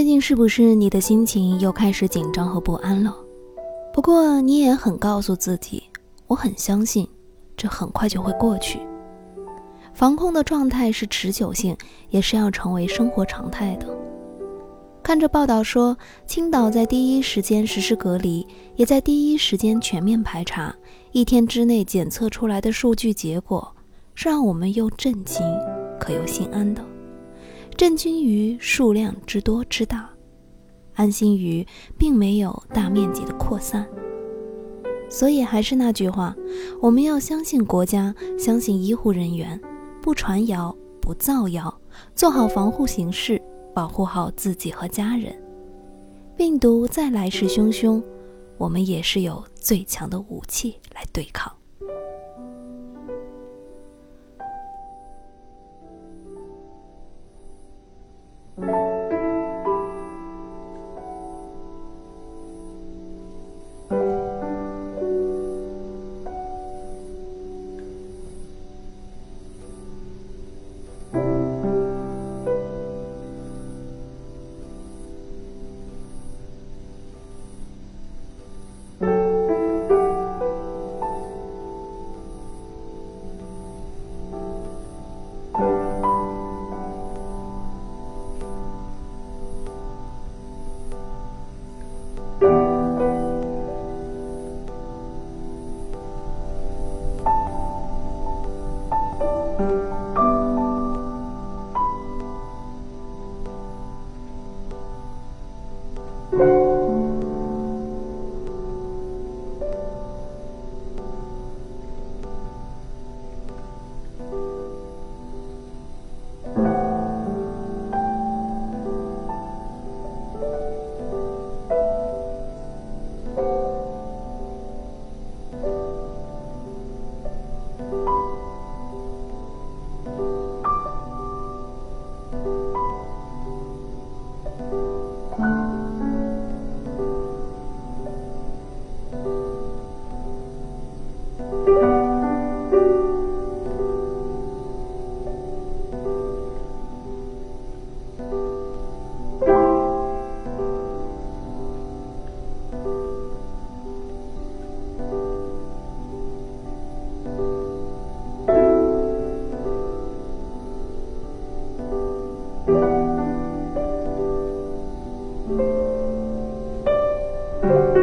最近是不是你的心情又开始紧张和不安了？不过你也很告诉自己，我很相信，这很快就会过去。防控的状态是持久性，也是要成为生活常态的。看着报道说，青岛在第一时间实施隔离，也在第一时间全面排查，一天之内检测出来的数据结果，是让我们又震惊，可又心安的。震惊于数量之多之大，安心于并没有大面积的扩散。所以还是那句话，我们要相信国家，相信医护人员，不传谣，不造谣，做好防护形势，保护好自己和家人。病毒再来势汹汹，我们也是有最强的武器来对抗。You Thank you.